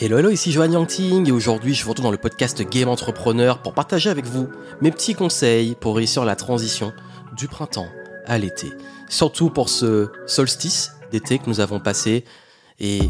Hello, hello, ici Johan Yangting et aujourd'hui je vous retrouve dans le podcast Game Entrepreneur pour partager avec vous mes petits conseils pour réussir la transition du printemps à l'été. Surtout pour ce solstice d'été que nous avons passé et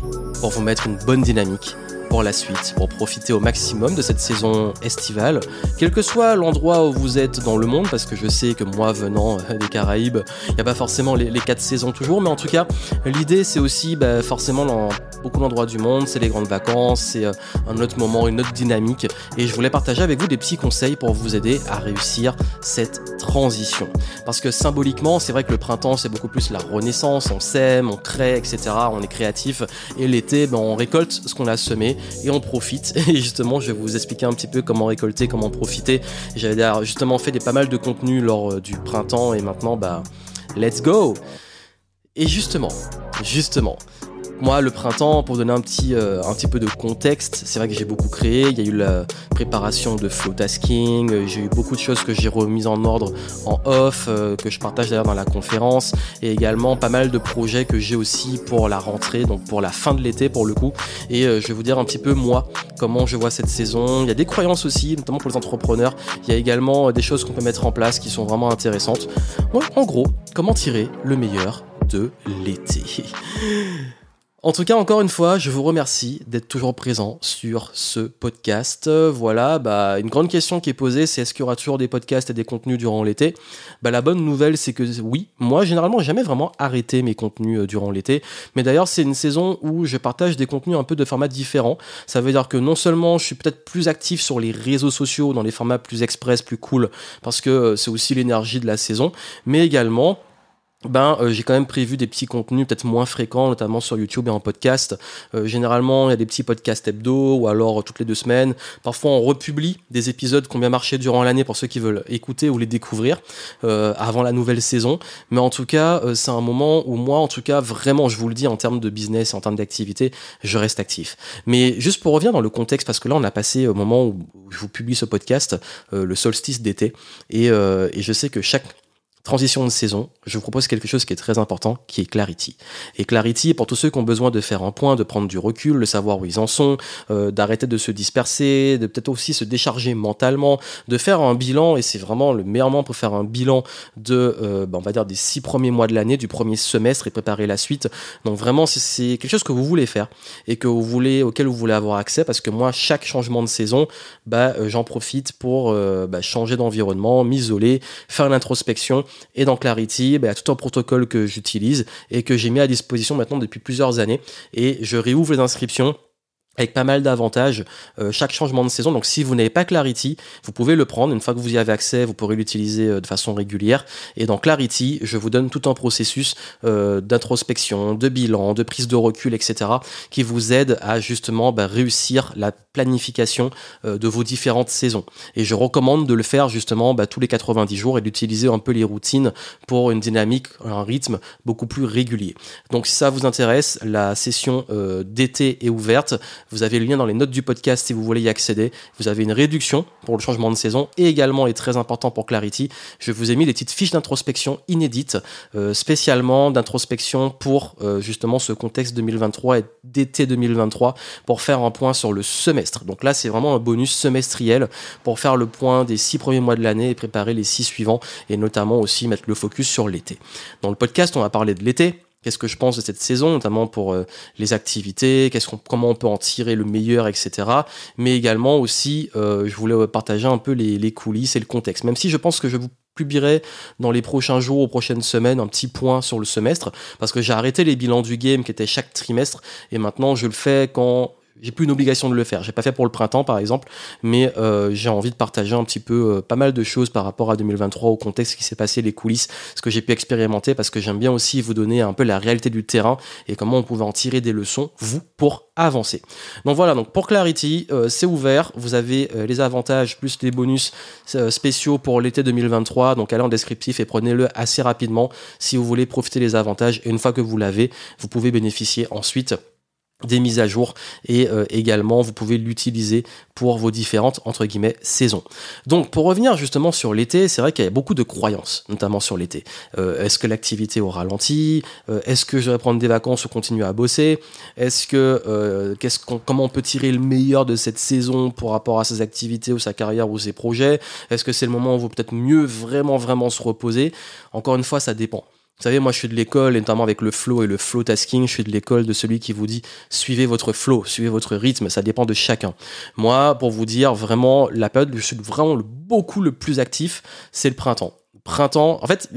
pour vous mettre une bonne dynamique pour la suite, pour profiter au maximum de cette saison estivale, quel que soit l'endroit où vous êtes dans le monde, parce que je sais que moi venant des Caraïbes, il n'y a pas forcément les, quatre saisons toujours, mais en tout cas, l'idée c'est aussi bah, forcément dans beaucoup d'endroits du monde, c'est les grandes vacances, c'est euh, un autre moment, une autre dynamique, et je voulais partager avec vous des petits conseils pour vous aider à réussir cette transition. Parce que symboliquement, c'est vrai que le printemps c'est beaucoup plus la renaissance, on sème, on crée, etc., on est créatif, et l'été, ben, on récolte ce qu'on a semé, et on profite. Et justement, je vais vous expliquer un petit peu comment récolter, comment profiter. J'avais justement fait des, pas mal de contenu lors euh, du printemps et maintenant, bah, let's go! Et justement, justement, moi, le printemps, pour donner un petit, euh, un petit peu de contexte, c'est vrai que j'ai beaucoup créé. Il y a eu la préparation de flow tasking. Euh, j'ai eu beaucoup de choses que j'ai remises en ordre en off, euh, que je partage d'ailleurs dans la conférence. Et également pas mal de projets que j'ai aussi pour la rentrée, donc pour la fin de l'été pour le coup. Et je vais vous dire un petit peu moi, comment je vois cette saison. Il y a des croyances aussi, notamment pour les entrepreneurs. Il y a également des choses qu'on peut mettre en place qui sont vraiment intéressantes. en gros, comment tirer le meilleur de l'été? En tout cas, encore une fois, je vous remercie d'être toujours présent sur ce podcast. Voilà, bah, une grande question qui est posée, c'est est-ce qu'il y aura toujours des podcasts et des contenus durant l'été? Bah, La bonne nouvelle, c'est que oui, moi, généralement, jamais vraiment arrêté mes contenus euh, durant l'été. Mais d'ailleurs, c'est une saison où je partage des contenus un peu de formats différents. Ça veut dire que non seulement je suis peut-être plus actif sur les réseaux sociaux, dans les formats plus express, plus cool, parce que euh, c'est aussi l'énergie de la saison, mais également ben euh, j'ai quand même prévu des petits contenus peut-être moins fréquents, notamment sur YouTube et en podcast. Euh, généralement, il y a des petits podcasts hebdo ou alors euh, toutes les deux semaines. Parfois, on republie des épisodes qui ont bien marché durant l'année pour ceux qui veulent écouter ou les découvrir avant la nouvelle saison. Mais en tout cas, c'est un moment où moi, en tout cas, vraiment, je vous le dis, en termes de business, en termes d'activité, je reste actif. Mais juste pour revenir dans le contexte, parce que là, on a passé au moment où je vous publie ce podcast, le solstice d'été, et, et je sais que chaque Transition de saison, je vous propose quelque chose qui est très important, qui est Clarity. Et Clarity, pour tous ceux qui ont besoin de faire un point, de prendre du recul, de savoir où ils en sont, euh, d'arrêter de se disperser, de peut-être aussi se décharger mentalement, de faire un bilan, et c'est vraiment le meilleur moment pour faire un bilan de, euh, bah, on va dire, des six premiers mois de l'année, du premier semestre et préparer la suite. Donc vraiment, c'est quelque chose que vous voulez faire et que vous voulez, auquel vous voulez avoir accès, parce que moi, chaque changement de saison, bah, euh, j'en profite pour bah, changer d'environnement, m'isoler, faire l'introspection et dans Clarity, bah, il y a tout un protocole que j'utilise et que j'ai mis à disposition maintenant depuis plusieurs années. Et je réouvre les inscriptions avec pas mal d'avantages euh, chaque changement de saison. Donc si vous n'avez pas Clarity, vous pouvez le prendre. Une fois que vous y avez accès, vous pourrez l'utiliser euh, de façon régulière. Et dans Clarity, je vous donne tout un processus euh, d'introspection, de bilan, de prise de recul, etc. qui vous aide à justement bah, réussir la planification de vos différentes saisons. Et je recommande de le faire justement bah, tous les 90 jours et d'utiliser un peu les routines pour une dynamique, un rythme beaucoup plus régulier. Donc si ça vous intéresse, la session d'été est ouverte. Vous avez le lien dans les notes du podcast si vous voulez y accéder. Vous avez une réduction pour le changement de saison et également, et très important pour Clarity, je vous ai mis des petites fiches d'introspection inédites, euh, spécialement d'introspection pour euh, justement ce contexte 2023 et d'été 2023 pour faire un point sur le semestre. Donc là, c'est vraiment un bonus semestriel pour faire le point des six premiers mois de l'année et préparer les six suivants et notamment aussi mettre le focus sur l'été. Dans le podcast, on va parler de l'été, qu'est-ce que je pense de cette saison, notamment pour euh, les activités, qu'est-ce qu'on, comment on peut en tirer le meilleur, etc. Mais également aussi, euh, je voulais partager un peu les, les, coulisses et le contexte. Même si je pense que je vous publierai dans les prochains jours, aux prochaines semaines, un petit point sur le semestre, parce que j'ai arrêté les bilans du game qui étaient chaque trimestre, et maintenant je le fais quand j'ai plus une obligation de le faire. J'ai pas fait pour le printemps par exemple, mais euh, j'ai envie de partager un petit peu euh, pas mal de choses par rapport à 2023 au contexte qui s'est passé, les coulisses, ce que j'ai pu expérimenter parce que j'aime bien aussi vous donner un peu la réalité du terrain et comment on pouvait en tirer des leçons vous pour avancer. Donc voilà, donc pour Clarity, euh, c'est ouvert, vous avez les avantages plus les bonus spéciaux pour l'été 2023, donc allez en descriptif et prenez-le assez rapidement si vous voulez profiter des avantages et une fois que vous l'avez, vous pouvez bénéficier ensuite des mises à jour et euh, également vous pouvez l'utiliser pour vos différentes entre guillemets saisons. Donc pour revenir justement sur l'été, c'est vrai qu'il y a beaucoup de croyances, notamment sur l'été. Euh, est-ce que l'activité au ralenti? Euh, Est-ce que je vais prendre des vacances ou continuer à bosser? Est-ce que qu'est-ce comment on peut tirer le meilleur de cette saison pour rapport à ses activités ou sa carrière ou ses projets? Est-ce que c'est le moment où vaut peut-être mieux vraiment vraiment se reposer? Encore une fois, ça dépend. Vous savez, moi je suis de l'école, notamment avec le flow et le flow tasking, je suis de l'école de celui qui vous dit suivez votre flow, suivez votre rythme, ça dépend de chacun. Moi, pour vous dire vraiment, la période où je suis vraiment beaucoup le plus actif, c'est le printemps printemps, en fait,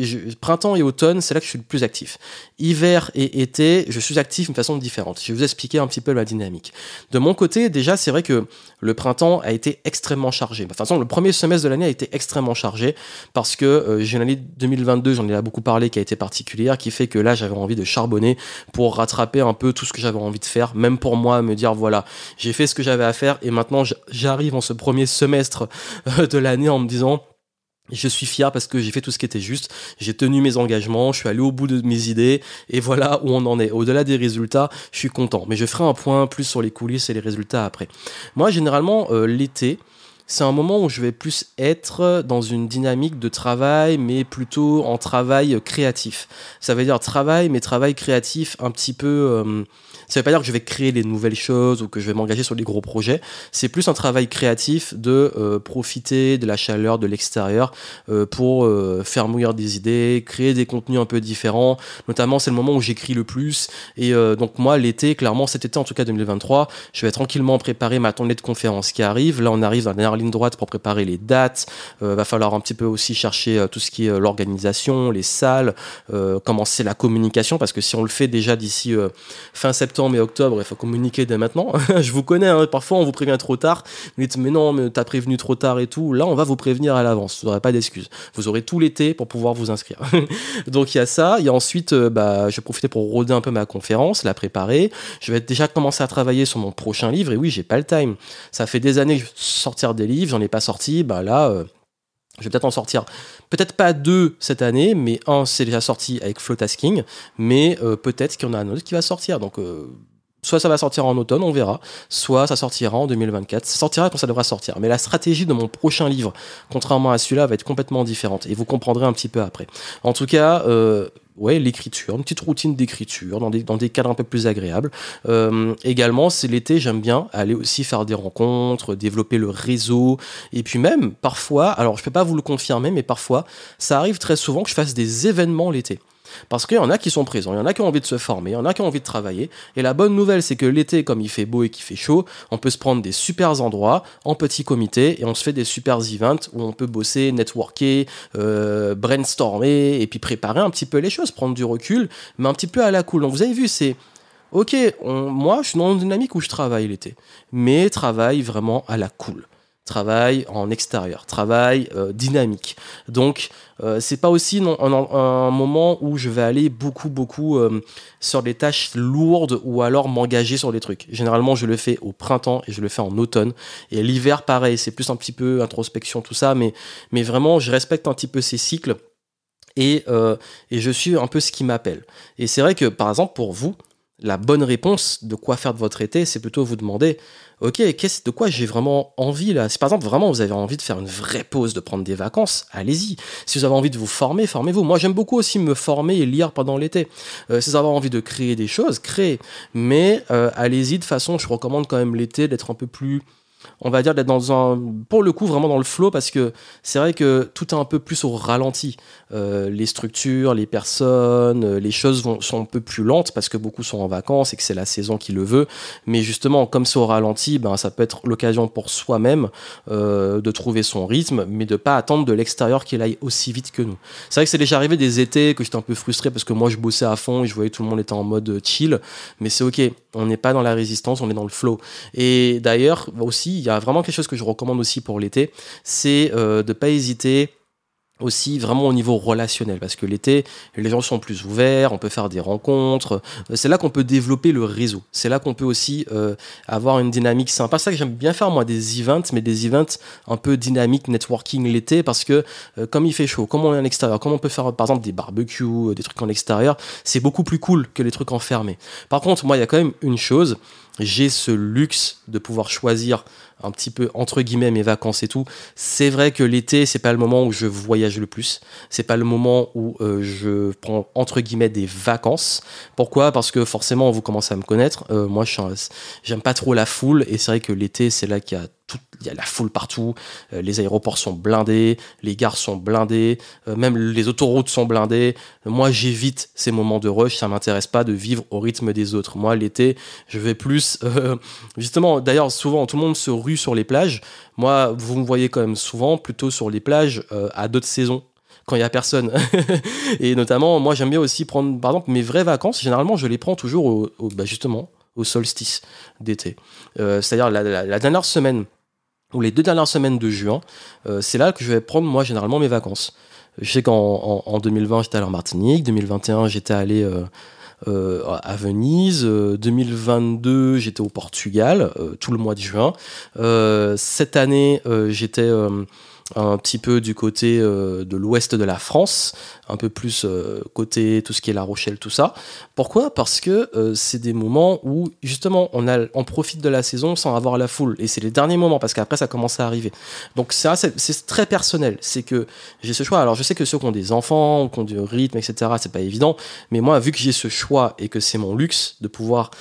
printemps et automne, c'est là que je suis le plus actif. Hiver et été, je suis actif d'une façon différente. Je vais vous expliquer un petit peu la dynamique. De mon côté, déjà, c'est vrai que le printemps a été extrêmement chargé. De toute façon, le premier semestre de l'année a été extrêmement chargé parce que euh, j'ai une année 2022, j'en ai beaucoup parlé, qui a été particulière, qui fait que là, j'avais envie de charbonner pour rattraper un peu tout ce que j'avais envie de faire, même pour moi, me dire, voilà, j'ai fait ce que j'avais à faire et maintenant, j'arrive en ce premier semestre euh, de l'année en me disant, je suis fier parce que j'ai fait tout ce qui était juste, j'ai tenu mes engagements, je suis allé au bout de mes idées et voilà où on en est. Au-delà des résultats, je suis content. Mais je ferai un point plus sur les coulisses et les résultats après. Moi, généralement, euh, l'été, c'est un moment où je vais plus être dans une dynamique de travail, mais plutôt en travail créatif. Ça veut dire travail, mais travail créatif un petit peu... Euh, ça veut pas dire que je vais créer des nouvelles choses ou que je vais m'engager sur des gros projets. C'est plus un travail créatif de euh, profiter de la chaleur de l'extérieur euh, pour euh, faire mouiller des idées, créer des contenus un peu différents. Notamment, c'est le moment où j'écris le plus. Et donc moi, l'été, clairement, cet été en tout cas 2023, je vais tranquillement préparer ma tournée de conférences qui arrive. Là, on arrive dans la dernière ligne droite pour préparer les dates. va falloir un petit peu aussi chercher tout ce qui est l'organisation, les salles, commencer la communication parce que si on le fait déjà d'ici fin septembre septembre et octobre, il faut communiquer dès maintenant. je vous connais, hein, parfois on vous prévient trop tard. Vous dites, mais non, mais t'as prévenu trop tard et tout. Là, on va vous prévenir à l'avance. Vous n'aurez pas d'excuses. Vous aurez tout l'été pour pouvoir vous inscrire. Donc il y a ça. Il y a ensuite, euh, bah, je profiter pour rôder un peu ma conférence, la préparer. Je vais déjà commencer à travailler sur mon prochain livre. Et oui, j'ai pas le time. Ça fait des années que je sortir des livres, j'en ai pas sorti. Bah là. Euh, je vais peut-être en sortir, peut-être pas deux cette année, mais un c'est déjà sorti avec Flowtasking, mais euh, peut-être qu'il y en a un autre qui va sortir. Donc euh, soit ça va sortir en automne, on verra, soit ça sortira en 2024. Ça sortira quand ça devra sortir. Mais la stratégie de mon prochain livre, contrairement à celui-là, va être complètement différente. Et vous comprendrez un petit peu après. En tout cas, euh, ouais, l'écriture, une petite routine d'écriture dans des, dans des cadres un peu plus agréables. Euh, également, c'est l'été, j'aime bien aller aussi faire des rencontres, développer le réseau. Et puis même, parfois, alors je peux pas vous le confirmer, mais parfois, ça arrive très souvent que je fasse des événements l'été. Parce qu'il y en a qui sont présents, il y en a qui ont envie de se former, il y en a qui ont envie de travailler. Et la bonne nouvelle, c'est que l'été, comme il fait beau et qu'il fait chaud, on peut se prendre des super endroits en petit comité et on se fait des super events où on peut bosser, networker, euh, brainstormer et puis préparer un petit peu les choses, prendre du recul, mais un petit peu à la cool. Donc vous avez vu, c'est ok, moi je suis dans une dynamique où je travaille l'été, mais travaille vraiment à la cool travail en extérieur, travail euh, dynamique. Donc euh, c'est pas aussi non, un, moment où je vais aller beaucoup beaucoup euh, sur des tâches lourdes ou alors m'engager sur des trucs. Généralement je le fais au printemps et je le fais en automne et l'hiver pareil, c'est plus un petit peu introspection tout ça, mais mais vraiment je respecte un petit peu ces cycles et et je suis un peu ce qui m'appelle. Et c'est vrai que par exemple pour vous la bonne réponse de quoi faire de votre été, c'est plutôt vous demander, ok, qu'est-ce de quoi j'ai vraiment envie là? Si par exemple vraiment vous avez envie de faire une vraie pause, de prendre des vacances, allez-y. Si vous avez envie de vous former, formez-vous. Moi j'aime beaucoup aussi me former et lire pendant l'été. Euh, si vous avez envie de créer des choses, créez. Mais euh, allez-y de façon, je recommande quand même l'été d'être un peu plus on va dire d'être dans un pour le coup vraiment dans le flow parce que c'est vrai que tout est un peu plus au ralenti. Euh, les structures les personnes euh, les choses vont, sont un peu plus lentes parce que beaucoup sont en vacances et que c'est la saison qui le veut. Mais justement comme c'est au ralenti ben ça peut être l'occasion pour soi-même euh, de trouver son rythme mais de pas attendre de l'extérieur qu'il aille aussi vite que nous. C'est vrai que c'est déjà arrivé des étés que j'étais un peu frustré parce que moi je bossais à fond et je voyais tout le monde était en mode chill mais c'est ok on n'est pas dans la résistance on est dans le flow. Et d'ailleurs aussi il y a vraiment quelque chose que je recommande aussi pour l'été, c'est euh, de ne pas hésiter aussi vraiment au niveau relationnel parce que l'été les gens sont plus ouverts on peut faire des rencontres. Euh, c'est là qu'on peut développer le réseau. C'est là qu'on peut aussi euh, avoir une dynamique sympa. C'est ça que j'aime bien faire moi des events mais des events un peu dynamique networking l'été parce que euh, comme il fait chaud comme on est en extérieur comme on peut faire par exemple des barbecues des trucs en extérieur c'est beaucoup plus cool que les trucs enfermés. Par contre moi il y a quand même une chose j'ai ce luxe de pouvoir choisir un petit peu entre guillemets mes vacances et tout. C'est vrai que l'été, c'est pas le moment où je voyage le plus. C'est pas le moment où euh, je prends entre guillemets des vacances. Pourquoi? Parce que forcément, vous commencez à me connaître. Euh, moi, j'aime pas trop la foule et c'est vrai que l'été, c'est là qu'il y a il y a la foule partout, euh, les aéroports sont blindés, les gares sont blindées, euh, même les autoroutes sont blindées. Moi, j'évite ces moments de rush, ça m'intéresse pas de vivre au rythme des autres. Moi, l'été, je vais plus euh, justement d'ailleurs souvent tout le monde se rue sur les plages. Moi, vous me voyez quand même souvent plutôt sur les plages à d'autres saisons quand il y a personne. et notamment, moi, j'aime bien aussi prendre, par exemple, mes vraies vacances. Généralement, je les prends toujours au, bah, justement au solstice d'été. C'est-à-dire la, dernière semaine ou les deux dernières semaines de juin, euh, c'est là que je vais prendre moi généralement mes vacances. Je sais qu'en en, 2020 j'étais allé en Martinique, 2021 j'étais allé euh, euh, à Venise, 2022 j'étais au Portugal tout le mois de juin. cette année j'étais un petit peu du côté euh, de l'ouest de la France, un peu plus euh, côté tout ce qui est La Rochelle, tout ça. Pourquoi? Parce que euh, c'est des moments où justement on, a, on profite de la saison sans avoir la foule. Et c'est les derniers moments parce qu'après ça commence à arriver. Donc ça, c'est très personnel. C'est que j'ai ce choix. Alors je sais que ceux qui ont des enfants, qui ont du rythme, etc., c'est pas évident. Mais moi, vu que j'ai ce choix et que c'est mon luxe de pouvoir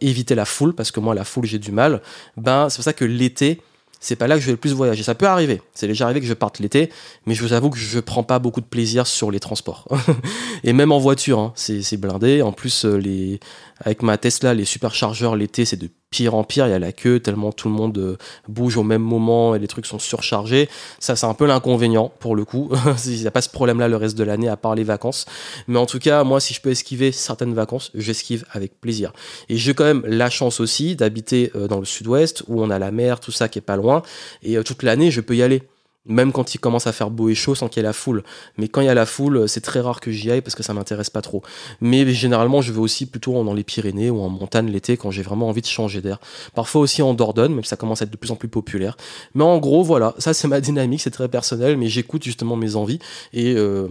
éviter la foule, parce que moi la foule j'ai du mal, ben c'est pour ça que l'été c'est pas là que je vais le plus voyager. Ça peut arriver. C'est déjà arrivé que je parte l'été, mais je vous avoue que je prends pas beaucoup de plaisir sur les transports. et même en voiture, hein, c'est blindé. En plus, euh, les, avec ma Tesla, les superchargeurs l'été, c'est de pire en pire. Il y a la queue, tellement tout le monde euh, bouge au même moment et les trucs sont surchargés. Ça, c'est un peu l'inconvénient pour le coup. Il n'y a pas ce problème-là le reste de l'année à part les vacances. Mais en tout cas, moi, si je peux esquiver certaines vacances, j'esquive avec plaisir. Et j'ai quand même la chance aussi d'habiter euh, dans le sud-ouest où on a la mer, tout ça qui est pas loin. Et euh, toute l'année, je peux y aller même quand il commence à faire beau et chaud sans qu'il y ait la foule. Mais quand il y a la foule, c'est très rare que j'y aille parce que ça m'intéresse pas trop. Mais généralement, je vais aussi plutôt dans les Pyrénées ou en montagne l'été quand j'ai vraiment envie de changer d'air. Parfois aussi en Dordogne, même si ça commence à être de plus en plus populaire. Mais en gros, voilà, ça c'est ma dynamique, c'est très personnel, mais j'écoute justement mes envies et euh,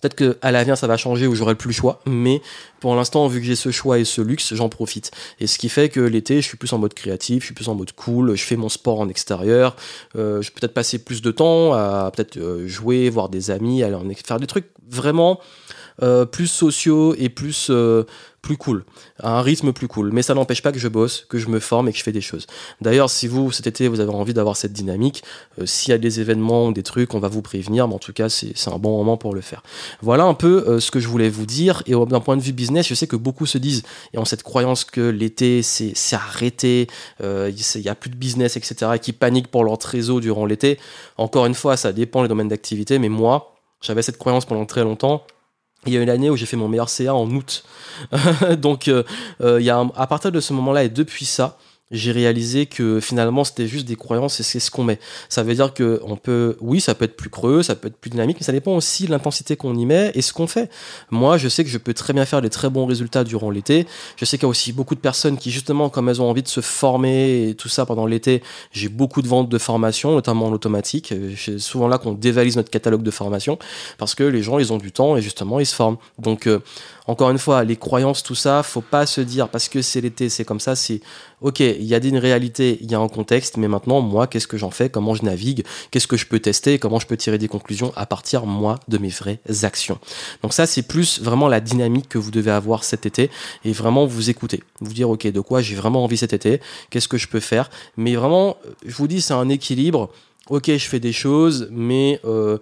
Peut-être qu'à l'avenir, ça va changer ou j'aurai plus le choix. Mais pour l'instant, vu que j'ai ce choix et ce luxe, j'en profite. Et ce qui fait que l'été, je suis plus en mode créatif, je suis plus en mode cool, je fais mon sport en extérieur. Euh, je peux peut-être passer plus de temps à peut-être euh, jouer, voir des amis, aller en, faire des trucs vraiment euh, plus sociaux et plus cool, à un rythme plus cool. Mais ça n'empêche pas que je bosse, que je me forme et que je fais des choses. D'ailleurs, si vous, cet été, vous avez envie d'avoir cette dynamique, euh, s'il y a des événements ou des trucs, on va vous prévenir, mais en tout cas, c'est un bon moment pour le faire. Voilà un peu euh, ce que je voulais vous dire. Et d'un point de vue business, je sais que beaucoup se disent, et ont cette croyance que l'été, c'est arrêté, euh, il n'y a plus de business, etc., et qui paniquent pour leur trésor durant l'été. Encore une fois, ça dépend des domaines d'activité, mais moi, j'avais cette croyance pendant très longtemps il y a une année où j'ai fait mon meilleur CA en août. Donc, euh, euh, à partir de ce moment-là et depuis ça, j'ai réalisé que finalement c'était juste des croyances et c'est ce qu'on met. Ça veut dire que on peut, oui, ça peut être plus creux, ça peut être plus dynamique, mais ça dépend aussi de l'intensité qu'on y met et ce qu'on fait. Moi, je sais que je peux très bien faire des très bons résultats durant l'été. Je sais qu'il y a aussi beaucoup de personnes qui, justement, comme elles ont envie de se former et tout ça pendant l'été, j'ai beaucoup de ventes de formation, notamment en automatique. C'est souvent là qu'on dévalise notre catalogue de formation parce que les gens, ils ont du temps et justement, ils se forment. Donc, euh, encore une fois, les croyances, tout ça, faut pas se dire parce que c'est l'été, c'est comme ça. C'est ok, il y a une réalité, il y a un contexte, mais maintenant, moi, qu'est-ce que j'en fais? Comment je navigue? Qu'est-ce que je peux tester? Comment je peux tirer des conclusions à partir, moi, de mes vraies actions? Donc ça, c'est plus vraiment la dynamique que vous devez avoir cet été et vraiment vous écouter, vous dire ok, de quoi j'ai vraiment envie cet été? Qu'est-ce que je peux faire? Mais vraiment, je vous dis, c'est un équilibre. Ok, je fais des choses, mais euh,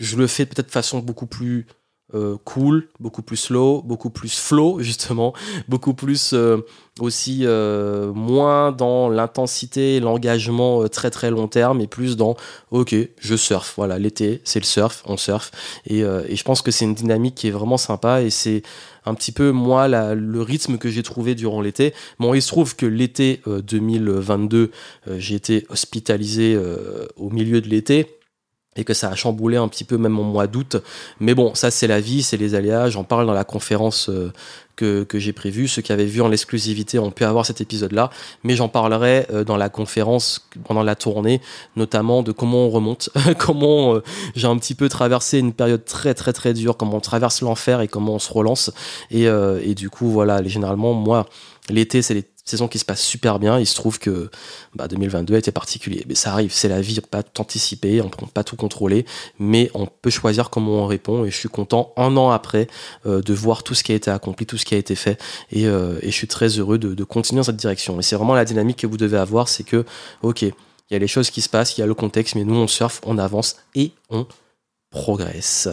je le fais peut-être de façon beaucoup plus euh, cool, beaucoup plus slow, beaucoup plus flow justement, beaucoup plus euh, aussi euh, moins dans l'intensité, l'engagement très très long terme et plus dans ok je surfe, voilà l'été c'est le surf, on surfe. Et, et je pense que c'est une dynamique qui est vraiment sympa et c'est un petit peu moi le rythme que j'ai trouvé durant l'été. Bon il se trouve que l'été 2022 j'ai été hospitalisé au milieu de l'été et que ça a chamboulé un petit peu même en mois d'août. Mais bon, ça c'est la vie, c'est les aléas. J'en parle dans la conférence euh, que, que j'ai prévue. Ceux qui avaient vu en l'exclusivité ont pu avoir cet épisode-là, mais j'en parlerai euh, dans la conférence pendant la tournée, notamment de comment on remonte, comment euh, j'ai un petit peu traversé une période très très très dure, comment on traverse l'enfer et comment on se relance. Et, et du coup, voilà, généralement, moi, l'été, c'est les saison qui se passe super bien. Il se trouve que bah, 2022 était particulier. Mais ça arrive, c'est la vie, on pas tout anticiper, on peut pas tout contrôler, mais on peut choisir comment on répond. Et je suis content, un an après, euh, de voir tout ce qui a été accompli, tout ce qui a été fait. Et, euh, je suis très heureux de, de, continuer dans cette direction. Et c'est vraiment la dynamique que vous devez avoir, c'est que, ok, il y a les choses qui se passent, il y a le contexte, mais nous, on surfe, on avance et on progresse.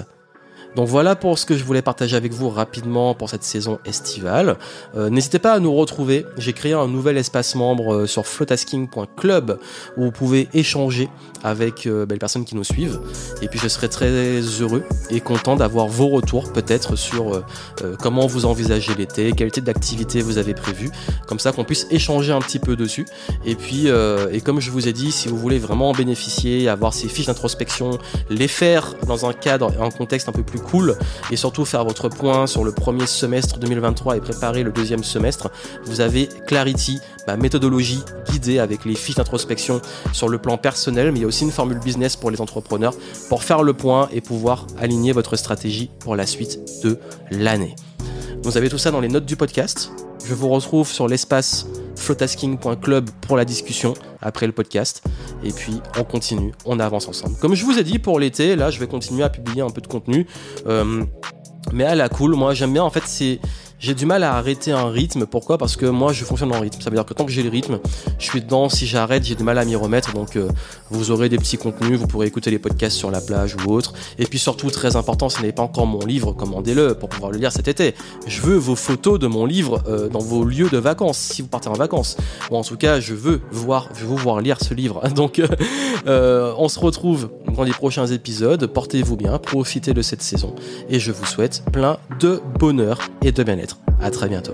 Donc voilà pour ce que je voulais partager avec vous rapidement pour cette saison estivale. Euh, n'hésitez pas à nous retrouver. J'ai créé un nouvel espace membre euh, sur flotasking.club où vous pouvez échanger avec euh, les personnes qui nous suivent. Et puis je serai très heureux et content d'avoir vos retours peut-être sur comment vous envisagez l'été, quel type d'activité vous avez prévu, comme ça qu'on puisse échanger un petit peu dessus. Et puis, et comme je vous ai dit, si vous voulez vraiment en bénéficier, avoir ces fiches d'introspection, les faire dans un cadre, un contexte un peu plus cool et surtout faire votre point sur le premier semestre 2023 et préparer le deuxième semestre, vous avez Clarity, ma méthodologie guidée avec les fiches d'introspection sur le plan personnel, mais il y a aussi une formule business pour les entrepreneurs pour faire le point et pouvoir aligner votre stratégie pour la suite de l'année. Vous avez tout ça dans les notes du podcast. Je vous retrouve sur l'espace flotasking.club pour la discussion après le podcast. Et puis on continue, on avance ensemble. Comme je vous ai dit pour l'été, là je vais continuer à publier un peu de contenu. Euh, mais à la cool, moi j'aime bien en fait c'est j'ai du mal à arrêter un rythme. Pourquoi? Parce que moi, je fonctionne en rythme. Ça veut dire que tant que j'ai le rythme, je suis dedans. Si j'arrête, j'ai du mal à m'y remettre. Donc, euh, vous aurez des petits contenus. Vous pourrez écouter les podcasts sur la plage ou autre. Et puis surtout, très important, si vous n'avez pas encore mon livre, commandez-le pour pouvoir le lire cet été. Je veux vos photos de mon livre euh, dans vos lieux de vacances, si vous partez en vacances. Ou en tout cas, je veux voir, je veux vous voir lire ce livre. Donc, euh, on se retrouve dans les prochains épisodes. Portez-vous bien, profitez de cette saison. Et je vous souhaite plein de bonheur et de bien-être. À très bientôt.